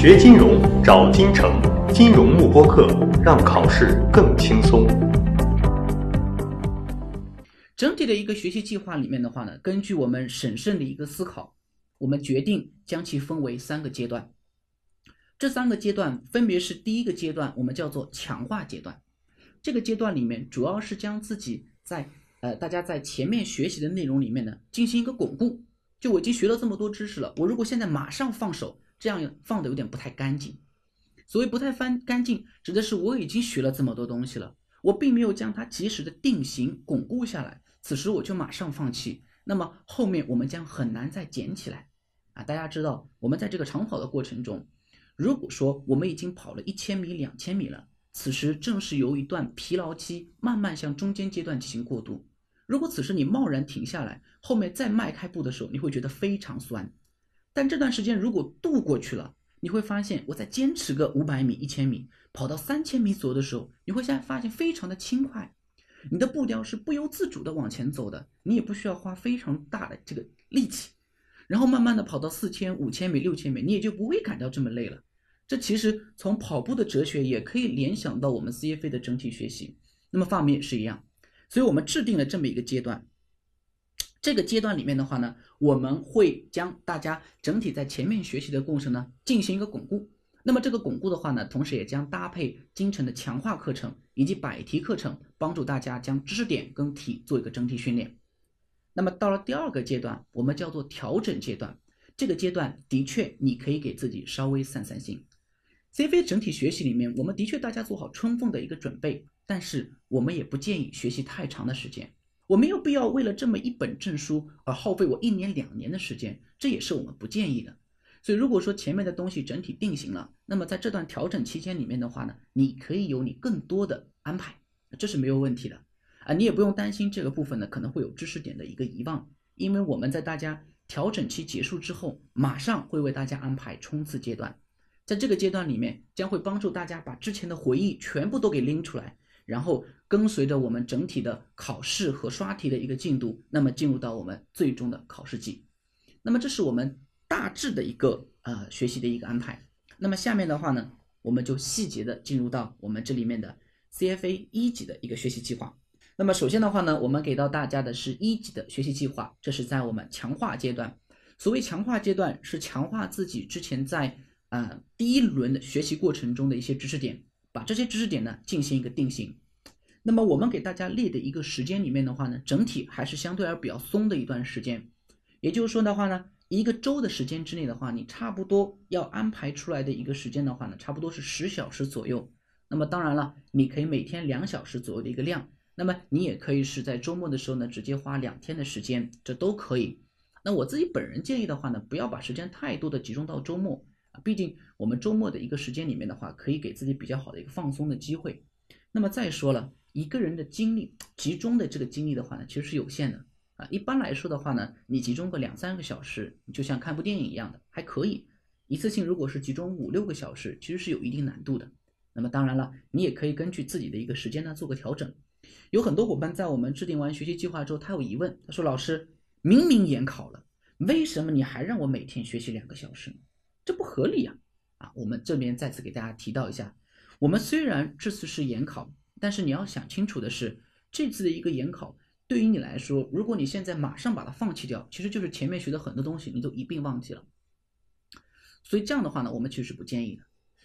学金融找金城，金融慕播课，让考试更轻松。整体的一个学习计划里面的话呢，根据我们审慎的一个思考，我们决定将其分为三个阶段。这三个阶段分别是第一个阶段，我们叫做强化阶段。这个阶段里面主要是将自己在呃大家在前面学习的内容里面呢进行一个巩固。就我已经学了这么多知识了，我如果现在马上放手，这样放的有点不太干净。所谓不太翻干净，指的是我已经学了这么多东西了，我并没有将它及时的定型巩固下来，此时我就马上放弃，那么后面我们将很难再捡起来。啊，大家知道，我们在这个长跑的过程中，如果说我们已经跑了一千米、两千米了，此时正是由一段疲劳期慢慢向中间阶段进行过渡。如果此时你贸然停下来，后面再迈开步的时候，你会觉得非常酸。但这段时间如果度过去了，你会发现，我再坚持个五百米、一千米，跑到三千米左右的时候，你会现在发现非常的轻快，你的步调是不由自主的往前走的，你也不需要花非常大的这个力气。然后慢慢的跑到四千、五千米、六千米，你也就不会感到这么累了。这其实从跑步的哲学也可以联想到我们 CFA 的整体学习。那么方面也是一样。所以我们制定了这么一个阶段，这个阶段里面的话呢，我们会将大家整体在前面学习的过程呢进行一个巩固。那么这个巩固的话呢，同时也将搭配京城的强化课程以及百题课程，帮助大家将知识点跟题做一个整体训练。那么到了第二个阶段，我们叫做调整阶段。这个阶段的确你可以给自己稍微散散心。CFA 整体学习里面，我们的确大家做好充分的一个准备。但是我们也不建议学习太长的时间，我没有必要为了这么一本证书而耗费我一年两年的时间，这也是我们不建议的。所以如果说前面的东西整体定型了，那么在这段调整期间里面的话呢，你可以有你更多的安排，这是没有问题的啊，你也不用担心这个部分呢可能会有知识点的一个遗忘，因为我们在大家调整期结束之后，马上会为大家安排冲刺阶段，在这个阶段里面将会帮助大家把之前的回忆全部都给拎出来。然后跟随着我们整体的考试和刷题的一个进度，那么进入到我们最终的考试季。那么这是我们大致的一个呃学习的一个安排。那么下面的话呢，我们就细节的进入到我们这里面的 CFA 一级的一个学习计划。那么首先的话呢，我们给到大家的是一级的学习计划，这是在我们强化阶段。所谓强化阶段，是强化自己之前在呃第一轮的学习过程中的一些知识点。把这些知识点呢进行一个定型，那么我们给大家列的一个时间里面的话呢，整体还是相对而比较松的一段时间。也就是说的话呢，一个周的时间之内的话，你差不多要安排出来的一个时间的话呢，差不多是十小时左右。那么当然了，你可以每天两小时左右的一个量，那么你也可以是在周末的时候呢，直接花两天的时间，这都可以。那我自己本人建议的话呢，不要把时间太多的集中到周末。毕竟我们周末的一个时间里面的话，可以给自己比较好的一个放松的机会。那么再说了，一个人的精力集中的这个精力的话呢，其实是有限的啊。一般来说的话呢，你集中个两三个小时，就像看部电影一样的，还可以。一次性如果是集中五六个小时，其实是有一定难度的。那么当然了，你也可以根据自己的一个时间呢做个调整。有很多伙伴在我们制定完学习计划之后，他有疑问，他说：“老师，明明研考了，为什么你还让我每天学习两个小时？”这不合理呀！啊，我们这边再次给大家提到一下，我们虽然这次是研考，但是你要想清楚的是，这次的一个研考对于你来说，如果你现在马上把它放弃掉，其实就是前面学的很多东西你都一并忘记了。所以这样的话呢，我们其实是不建议的。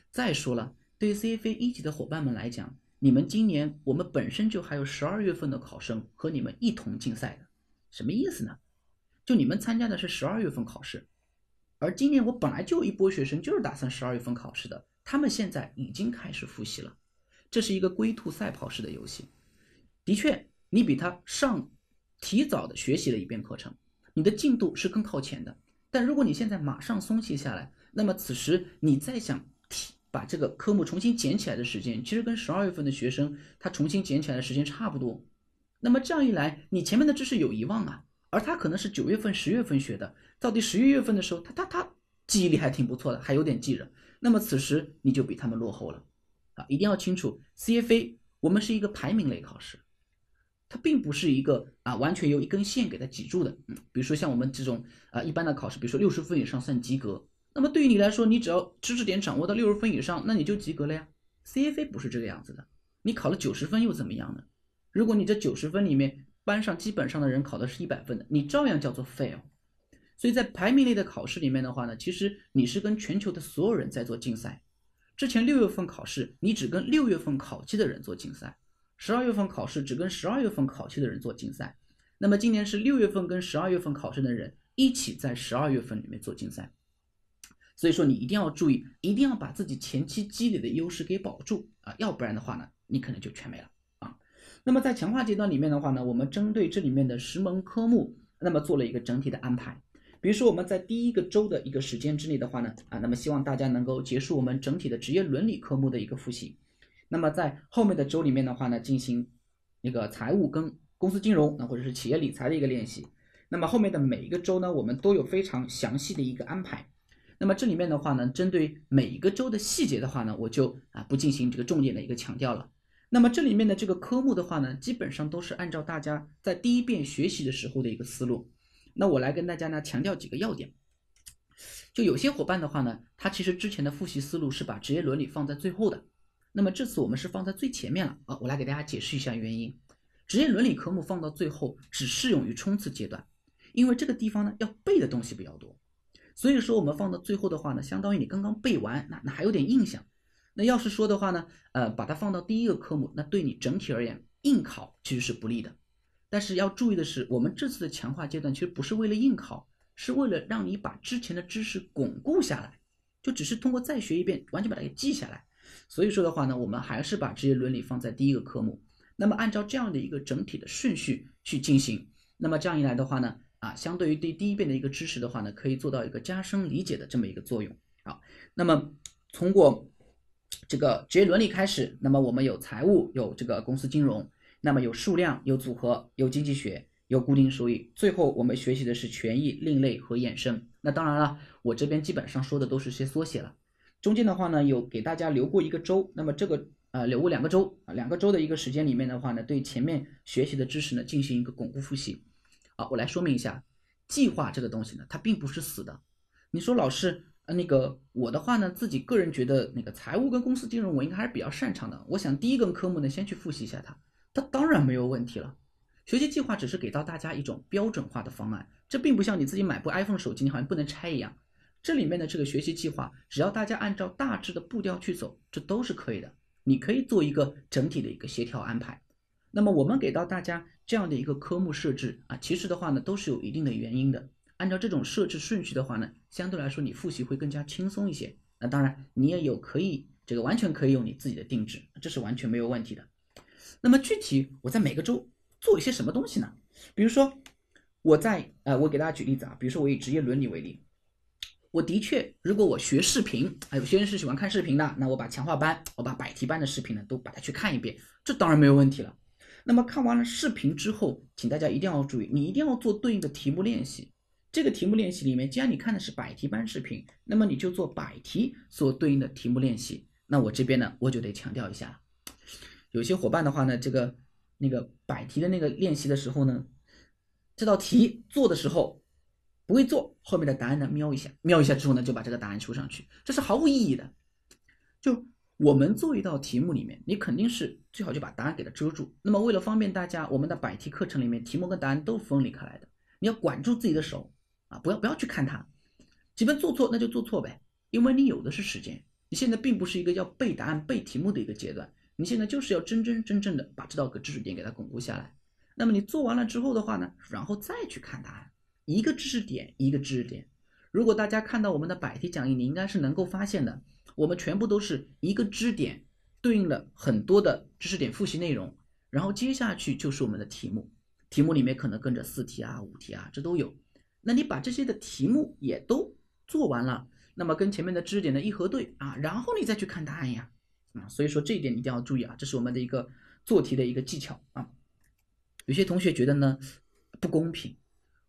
再说了，对于 CFA 一级的伙伴们来讲，你们今年我们本身就还有十二月份的考生和你们一同竞赛的，什么意思呢？就你们参加的是十二月份考试。而今年我本来就有一波学生，就是打算十二月份考试的，他们现在已经开始复习了。这是一个龟兔赛跑式的游戏，的确，你比他上提早的学习了一遍课程，你的进度是更靠前的。但如果你现在马上松懈下来，那么此时你再想提把这个科目重新捡起来的时间，其实跟十二月份的学生他重新捡起来的时间差不多。那么这样一来，你前面的知识有遗忘啊。而他可能是九月份、十月份学的，到底十一月份的时候，他他他记忆力还挺不错的，还有点记着。那么此时你就比他们落后了，啊，一定要清楚，CFA 我们是一个排名类考试，它并不是一个啊完全由一根线给它挤住的。嗯，比如说像我们这种啊一般的考试，比如说六十分以上算及格，那么对于你来说，你只要知识点掌握到六十分以上，那你就及格了呀。CFA 不是这个样子的，你考了九十分又怎么样呢？如果你这九十分里面班上基本上的人考的是一百分的，你照样叫做 fail。所以在排名类的考试里面的话呢，其实你是跟全球的所有人在做竞赛。之前六月份考试，你只跟六月份考期的人做竞赛；十二月份考试，只跟十二月份考期的人做竞赛。那么今年是六月份跟十二月份考试的人一起在十二月份里面做竞赛。所以说你一定要注意，一定要把自己前期积累的优势给保住啊，要不然的话呢，你可能就全没了。那么在强化阶段里面的话呢，我们针对这里面的十门科目，那么做了一个整体的安排。比如说我们在第一个周的一个时间之内的话呢，啊，那么希望大家能够结束我们整体的职业伦理科目的一个复习。那么在后面的周里面的话呢，进行那个财务跟公司金融啊，或者是企业理财的一个练习。那么后面的每一个周呢，我们都有非常详细的一个安排。那么这里面的话呢，针对每一个周的细节的话呢，我就啊不进行这个重点的一个强调了。那么这里面的这个科目的话呢，基本上都是按照大家在第一遍学习的时候的一个思路。那我来跟大家呢强调几个要点，就有些伙伴的话呢，他其实之前的复习思路是把职业伦理放在最后的，那么这次我们是放在最前面了啊，我来给大家解释一下原因。职业伦理科目放到最后只适用于冲刺阶段，因为这个地方呢要背的东西比较多，所以说我们放到最后的话呢，相当于你刚刚背完，那那还有点印象。那要是说的话呢，呃，把它放到第一个科目，那对你整体而言应考其实是不利的。但是要注意的是，我们这次的强化阶段其实不是为了应考，是为了让你把之前的知识巩固下来，就只是通过再学一遍，完全把它给记下来。所以说的话呢，我们还是把职业伦理放在第一个科目，那么按照这样的一个整体的顺序去进行，那么这样一来的话呢，啊，相对于对第一遍的一个知识的话呢，可以做到一个加深理解的这么一个作用。好，那么通过这个职业伦理开始，那么我们有财务，有这个公司金融。那么有数量，有组合，有经济学，有固定收益，最后我们学习的是权益、另类和衍生。那当然了，我这边基本上说的都是些缩写了。中间的话呢，有给大家留过一个周，那么这个呃留过两个周啊，两个周的一个时间里面的话呢，对前面学习的知识呢进行一个巩固复习。好，我来说明一下，计划这个东西呢，它并不是死的。你说老师，呃那个我的话呢，自己个人觉得那个财务跟公司金融我应该还是比较擅长的，我想第一个科目呢先去复习一下它。它当然没有问题了。学习计划只是给到大家一种标准化的方案，这并不像你自己买部 iPhone 手机，你好像不能拆一样。这里面的这个学习计划，只要大家按照大致的步调去走，这都是可以的。你可以做一个整体的一个协调安排。那么我们给到大家这样的一个科目设置啊，其实的话呢，都是有一定的原因的。按照这种设置顺序的话呢，相对来说你复习会更加轻松一些。那当然，你也有可以这个完全可以用你自己的定制，这是完全没有问题的。那么具体我在每个周做一些什么东西呢？比如说我在呃，我给大家举例子啊，比如说我以职业伦理为例，我的确如果我学视频，啊，有些人是喜欢看视频的，那我把强化班，我把百题班的视频呢都把它去看一遍，这当然没有问题了。那么看完了视频之后，请大家一定要注意，你一定要做对应的题目练习。这个题目练习里面，既然你看的是百题班视频，那么你就做百题所对应的题目练习。那我这边呢，我就得强调一下。有些伙伴的话呢，这个那个百题的那个练习的时候呢，这道题做的时候不会做，后面的答案呢瞄一下，瞄一下之后呢就把这个答案输上去，这是毫无意义的。就我们做一道题目里面，你肯定是最好就把答案给它遮住。那么为了方便大家，我们的百题课程里面题目跟答案都分离开来的，你要管住自己的手啊，不要不要去看它，基本做错那就做错呗，因为你有的是时间，你现在并不是一个要背答案、背题目的一个阶段。你现在就是要真真正正的把这道个知识点给它巩固下来。那么你做完了之后的话呢，然后再去看答案，一个知识点一个知识点。如果大家看到我们的百题讲义，你应该是能够发现的，我们全部都是一个知识点对应了很多的知识点复习内容，然后接下去就是我们的题目，题目里面可能跟着四题啊、五题啊，这都有。那你把这些的题目也都做完了，那么跟前面的知识点的一核对啊，然后你再去看答案呀。啊，所以说这一点一定要注意啊，这是我们的一个做题的一个技巧啊。有些同学觉得呢不公平，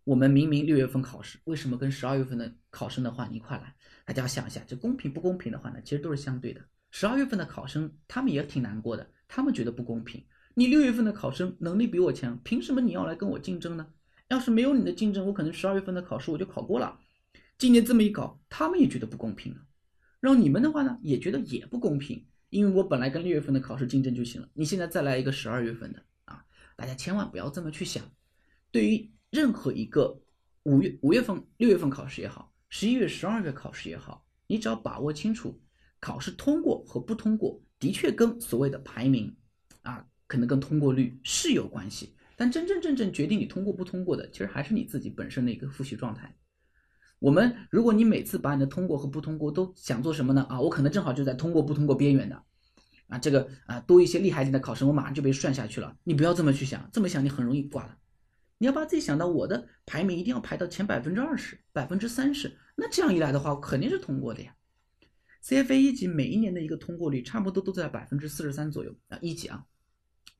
我们明明六月份考试，为什么跟十二月份的考生的话一块来？大家想一下，这公平不公平的话呢，其实都是相对的。十二月份的考生他们也挺难过的，他们觉得不公平。你六月份的考生能力比我强，凭什么你要来跟我竞争呢？要是没有你的竞争，我可能十二月份的考试我就考过了。今年这么一搞，他。们也觉得不公平了。让你们的话呢，也觉得也不公平，因为我本来跟六月份的考试竞争就行了，你现在再来一个十二月份的啊，大家千万不要这么去想。对于任何一个五月五月份、六月份考试也好，十一月、十二月考试也好，你只要把握清楚，考试通过和不通过的确跟所谓的排名啊，可能跟通过率是有关系，但真真正正决定你通过不通过的，其实还是你自己本身的一个复习状态。我们如果你每次把你的通过和不通过都想做什么呢？啊，我可能正好就在通过不通过边缘的，啊，这个啊多一些厉害一点的考生，我马上就被涮下去了。你不要这么去想，这么想你很容易挂了。你要把自己想到我的排名一定要排到前百分之二十、百分之三十，那这样一来的话，肯定是通过的呀。CFA 一级每一年的一个通过率差不多都在百分之四十三左右啊，一级啊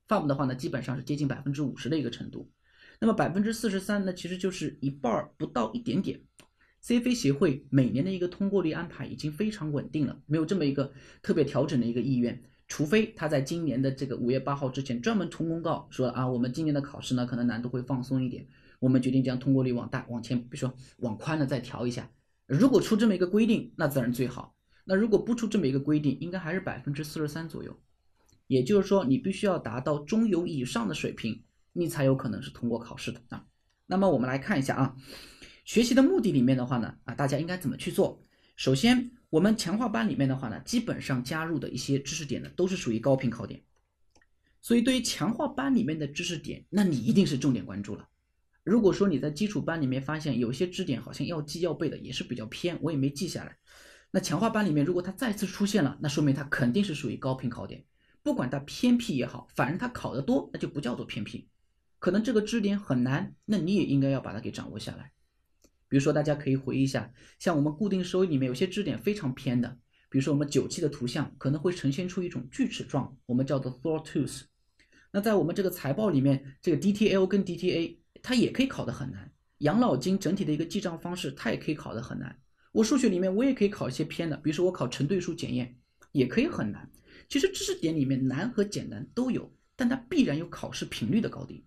，FAM 的话呢，基本上是接近百分之五十的一个程度。那么百分之四十三呢，其实就是一半儿不到一点点。CFA 协会每年的一个通过率安排已经非常稳定了，没有这么一个特别调整的一个意愿，除非他在今年的这个五月八号之前专门出公告说啊，我们今年的考试呢可能难度会放松一点，我们决定将通过率往大往前，比如说往宽了再调一下。如果出这么一个规定，那自然最好。那如果不出这么一个规定，应该还是百分之四十三左右，也就是说你必须要达到中游以上的水平，你才有可能是通过考试的啊。那么我们来看一下啊。学习的目的里面的话呢，啊，大家应该怎么去做？首先，我们强化班里面的话呢，基本上加入的一些知识点呢，都是属于高频考点。所以，对于强化班里面的知识点，那你一定是重点关注了。如果说你在基础班里面发现有些知识点好像要记要背的也是比较偏，我也没记下来，那强化班里面如果它再次出现了，那说明它肯定是属于高频考点。不管它偏僻也好，反正它考的多，那就不叫做偏僻。可能这个知识点很难，那你也应该要把它给掌握下来。比如说，大家可以回忆一下，像我们固定收益里面有些知识点非常偏的，比如说我们九期的图像可能会呈现出一种锯齿状，我们叫做 sawtooth。那在我们这个财报里面，这个 DTL 跟 DTA 它也可以考得很难。养老金整体的一个记账方式，它也可以考得很难。我数学里面我也可以考一些偏的，比如说我考成对数检验也可以很难。其实知识点里面难和简单都有，但它必然有考试频率的高低。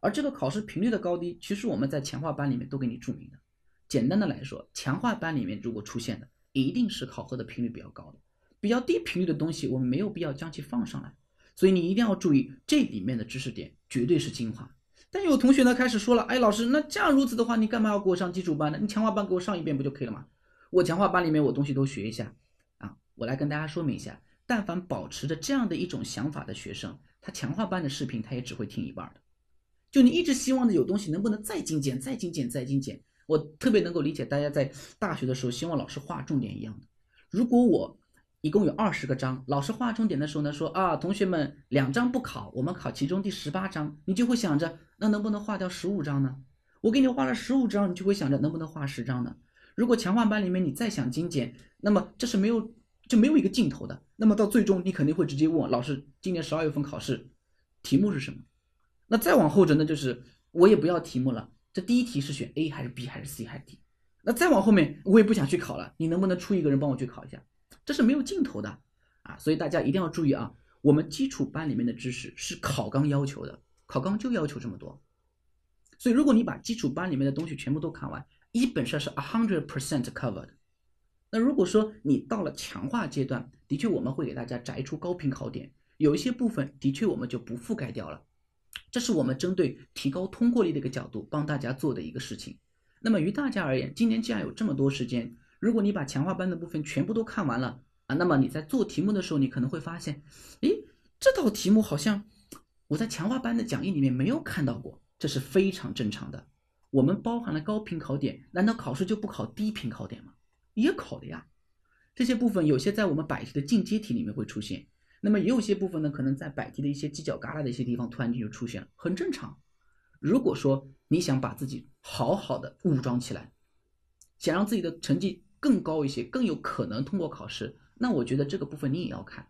而这个考试频率的高低，其实我们在强化班里面都给你注明的。简单的来说，强化班里面如果出现的，一定是考核的频率比较高的，比较低频率的东西，我们没有必要将其放上来。所以你一定要注意这里面的知识点绝对是精华。但有同学呢开始说了，哎，老师，那这样如此的话，你干嘛要给我上基础班呢？你强化班给我上一遍不就可以了吗？我强化班里面我东西都学一下啊。我来跟大家说明一下，但凡保持着这样的一种想法的学生，他强化班的视频他也只会听一半的。就你一直希望的有东西能不能再精简、再精简、再精简？我特别能够理解大家在大学的时候希望老师划重点一样的。如果我一共有二十个章，老师划重点的时候呢，说啊，同学们两章不考，我们考其中第十八章，你就会想着那能不能划掉十五章呢？我给你划了十五章，你就会想着能不能划十章呢？如果强化班里面你再想精简，那么这是没有就没有一个尽头的。那么到最终你肯定会直接问老师，今年十二月份考试题目是什么？那再往后者呢，就是我也不要题目了。这第一题是选 A 还是 B 还是 C 还是 D？那再往后面我也不想去考了。你能不能出一个人帮我去考一下？这是没有尽头的啊！所以大家一定要注意啊，我们基础班里面的知识是考纲要求的，考纲就要求这么多。所以如果你把基础班里面的东西全部都看完，基本上是 a hundred percent covered。那如果说你到了强化阶段，的确我们会给大家摘出高频考点，有一些部分的确我们就不覆盖掉了。这是我们针对提高通过率的一个角度帮大家做的一个事情。那么于大家而言，今年既然有这么多时间，如果你把强化班的部分全部都看完了啊，那么你在做题目的时候，你可能会发现，诶，这道题目好像我在强化班的讲义里面没有看到过，这是非常正常的。我们包含了高频考点，难道考试就不考低频考点吗？也考的呀。这些部分有些在我们百题的进阶题里面会出现。那么也有些部分呢，可能在百题的一些犄角旮旯的一些地方，突然间就出现了，很正常。如果说你想把自己好好的武装起来，想让自己的成绩更高一些，更有可能通过考试，那我觉得这个部分你也要看。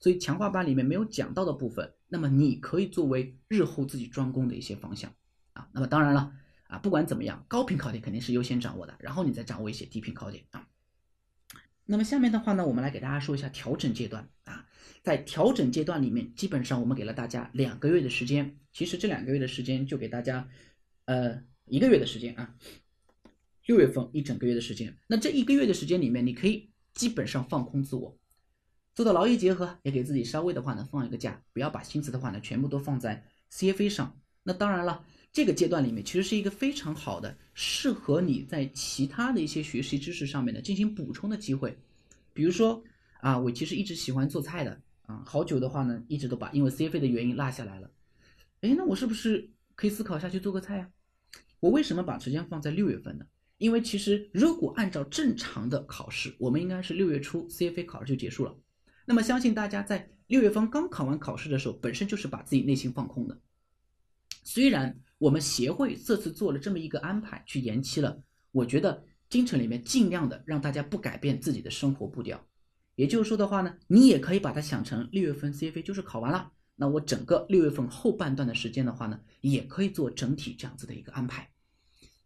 所以强化班里面没有讲到的部分，那么你可以作为日后自己专攻的一些方向啊。那么当然了啊，不管怎么样，高频考点肯定是优先掌握的，然后你再掌握一些低频考点啊。那么下面的话呢，我们来给大家说一下调整阶段啊。在调整阶段里面，基本上我们给了大家两个月的时间。其实这两个月的时间就给大家，呃，一个月的时间啊。六月份一整个月的时间。那这一个月的时间里面，你可以基本上放空自我，做到劳逸结合，也给自己稍微的话呢放一个假，不要把心思的话呢全部都放在 CFA 上。那当然了，这个阶段里面其实是一个非常好的适合你在其他的一些学习知识上面的进行补充的机会。比如说啊，我其实一直喜欢做菜的啊，好久的话呢，一直都把因为 CFA 的原因落下来了。哎，那我是不是可以思考一下去做个菜呀？我为什么把时间放在六月份呢？因为其实如果按照正常的考试，我们应该是六月初 CFA 考试就结束了。那么相信大家在六月份刚考完考试的时候，本身就是把自己内心放空的。虽然我们协会这次做了这么一个安排，去延期了，我觉得京城里面尽量的让大家不改变自己的生活步调。也就是说的话呢，你也可以把它想成六月份 CFA 就是考完了。那我整个六月份后半段的时间的话呢，也可以做整体这样子的一个安排。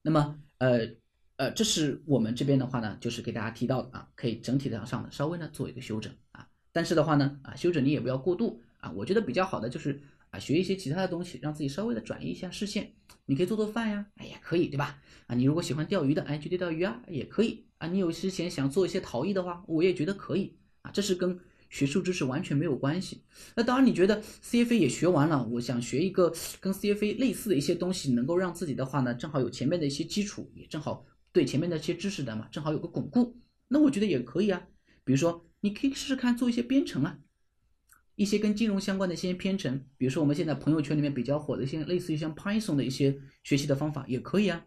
那么，呃，呃，这是我们这边的话呢，就是给大家提到的啊，可以整体的上的稍微呢做一个修整啊。但是的话呢，啊，修整你也不要过度啊。我觉得比较好的就是啊，学一些其他的东西，让自己稍微的转移一下视线。你可以做做饭呀，哎呀，可以对吧？啊，你如果喜欢钓鱼的，哎，去钓钓鱼啊，也可以啊。你有之前想做一些陶艺的话，我也觉得可以啊。这是跟。学术知识完全没有关系。那当然，你觉得 CFA 也学完了，我想学一个跟 CFA 类似的一些东西，能够让自己的话呢，正好有前面的一些基础，也正好对前面的一些知识的嘛，正好有个巩固。那我觉得也可以啊。比如说，你可以试试看做一些编程啊，一些跟金融相关的一些编程，比如说我们现在朋友圈里面比较火的一些类似于像 Python 的一些学习的方法也可以啊。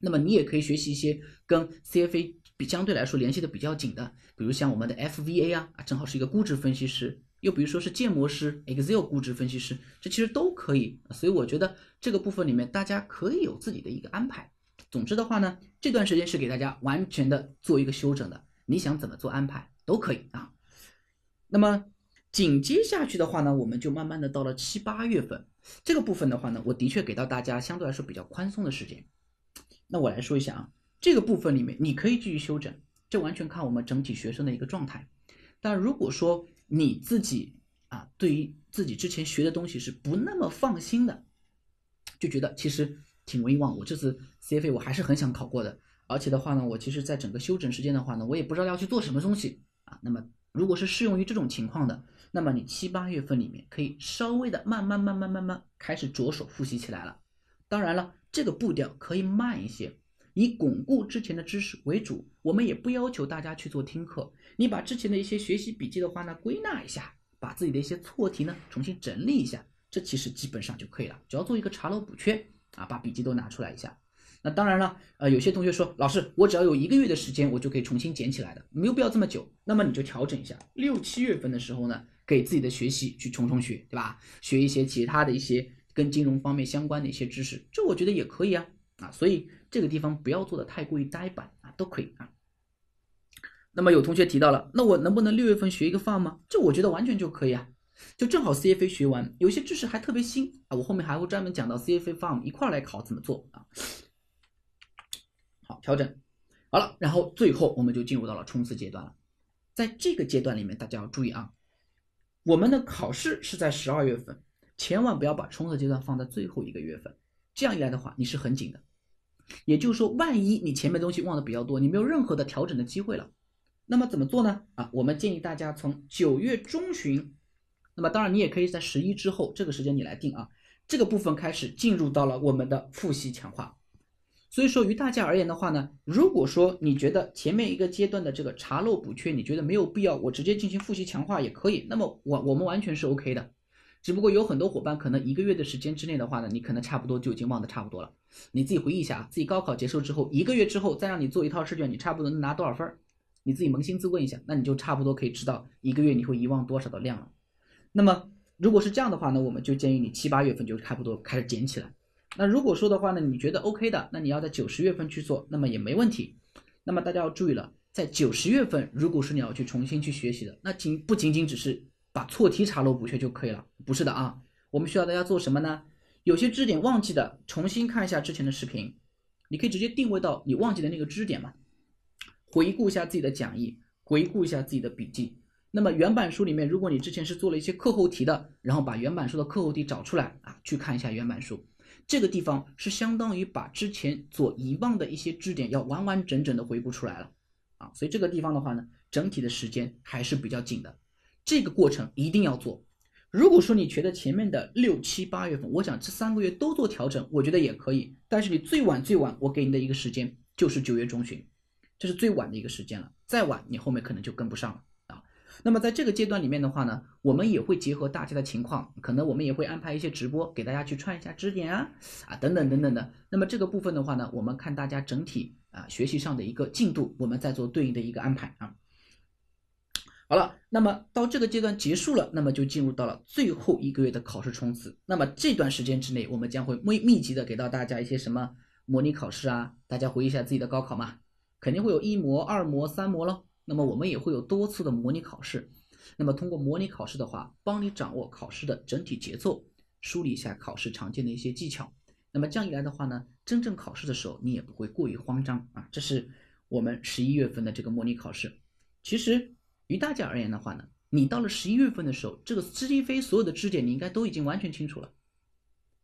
那么你也可以学习一些跟 CFA 比。相对来说联系的比较紧的，比如像我们的 FVA，啊正好是一个估值分析师，又比如说是建模师、Excel 估值分析师，这其实都可以。所以我觉得这个部分里面大家可以有自己的一个安排。总之的话呢，这段时间是给大家完全的做一个休整的，你想怎么做安排都可以啊。那么紧接下去的话呢，我们就慢慢的到了七八月份这个部分的话呢，我的确给到大家相对来说比较宽松的时间。那我来说一下啊。这个部分里面，你可以继续修整，这完全看我们整体学生的一个状态。但如果说你自己啊，对于自己之前学的东西是不那么放心的，就觉得其实挺容易忘。我这次 CFA 我还是很想考过的，而且的话呢，我其实在整个休整时间的话呢，我也不知道要去做什么东西啊。那么如果是适用于这种情况的，那么你七八月份里面可以稍微的慢慢慢慢慢慢开始着手复习起来了。当然了，这个步调可以慢一些。以巩固之前的知识为主，我们也不要求大家去做听课。你把之前的一些学习笔记的话呢，归纳一下，把自己的一些错题呢重新整理一下，这其实基本上就可以了。只要做一个查漏补缺啊，把笔记都拿出来一下。那当然了，呃，有些同学说，老师，我只要有一个月的时间，我就可以重新捡起来的，没有必要这么久。那么你就调整一下，六七月份的时候呢，给自己的学习去冲冲血，对吧？学一些其他的一些跟金融方面相关的一些知识，这我觉得也可以啊。啊，所以这个地方不要做的太过于呆板啊，都可以啊。那么有同学提到了，那我能不能六月份学一个 farm 吗？这我觉得完全就可以啊，就正好 CFA 学完，有些知识还特别新啊，我后面还会专门讲到 CFA farm 一块来考怎么做啊。好，调整好了，然后最后我们就进入到了冲刺阶段了。在这个阶段里面，大家要注意啊，我们的考试是在十二月份，千万不要把冲刺阶段放在最后一个月份。这样一来的话，你是很紧的，也就是说，万一你前面东西忘的比较多，你没有任何的调整的机会了，那么怎么做呢？啊，我们建议大家从九月中旬，那么当然你也可以在十一之后这个时间你来定啊，这个部分开始进入到了我们的复习强化。所以说，于大家而言的话呢，如果说你觉得前面一个阶段的这个查漏补缺，你觉得没有必要，我直接进行复习强化也可以，那么我我们完全是 OK 的。只不过有很多伙伴可能一个月的时间之内的话呢，你可能差不多就已经忘得差不多了。你自己回忆一下啊，自己高考结束之后一个月之后再让你做一套试卷，你差不多能拿多少分？你自己扪心自问一下，那你就差不多可以知道一个月你会遗忘多少的量了。那么如果是这样的话呢，我们就建议你七八月份就差不多开始捡起来。那如果说的话呢，你觉得 OK 的，那你要在九十月份去做，那么也没问题。那么大家要注意了，在九十月份，如果是你要去重新去学习的，那仅不仅仅只是。把错题查漏补缺就可以了，不是的啊，我们需要大家做什么呢？有些知识点忘记的，重新看一下之前的视频，你可以直接定位到你忘记的那个知识点嘛，回顾一下自己的讲义，回顾一下自己的笔记。那么原版书里面，如果你之前是做了一些课后题的，然后把原版书的课后题找出来啊，去看一下原版书。这个地方是相当于把之前所遗忘的一些知识点要完完整整的回顾出来了啊，所以这个地方的话呢，整体的时间还是比较紧的，这个过程一定要做。如果说你觉得前面的六七八月份，我想这三个月都做调整，我觉得也可以。但是你最晚最晚，我给你的一个时间就是九月中旬，这是最晚的一个时间了。再晚，你后面可能就跟不上了。那么在这个阶段里面的话呢，我们也会结合大家的情况，可能我们也会安排一些直播给大家去串一下支点啊啊等等等等的。那么这个部分的话呢，我们看大家整体啊学习上的一个进度，我们再做对应的一个安排啊。好了，那么到这个阶段结束了，那么就进入到了最后一个月的考试冲刺。那么这段时间之内，我们将会密密集的给到大家一些什么模拟考试啊？大家回忆一下自己的高考嘛，肯定会有一模、二模、三模喽。那么我们也会有多次的模拟考试。那么通过模拟考试的话，帮你掌握考试的整体节奏，梳理一下考试常见的一些技巧。那么这样一来的话呢，真正考试的时候你也不会过于慌张啊。这是我们十一月份的这个模拟考试。其实。于大家而言的话呢，你到了十一月份的时候，这个知机飞所有的知识点你应该都已经完全清楚了。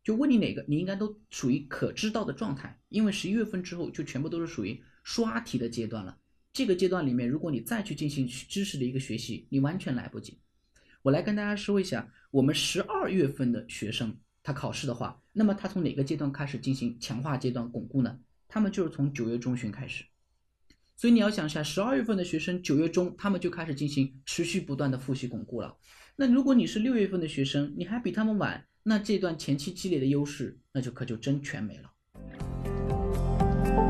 就问你哪个，你应该都属于可知道的状态。因为十一月份之后就全部都是属于刷题的阶段了。这个阶段里面，如果你再去进行知识的一个学习，你完全来不及。我来跟大家说一下，我们十二月份的学生他考试的话，那么他从哪个阶段开始进行强化阶段巩固呢？他们就是从九月中旬开始。所以你要想一下，十二月份的学生，九月中他们就开始进行持续不断的复习巩固了。那如果你是六月份的学生，你还比他们晚，那这段前期积累的优势，那就可就真全没了。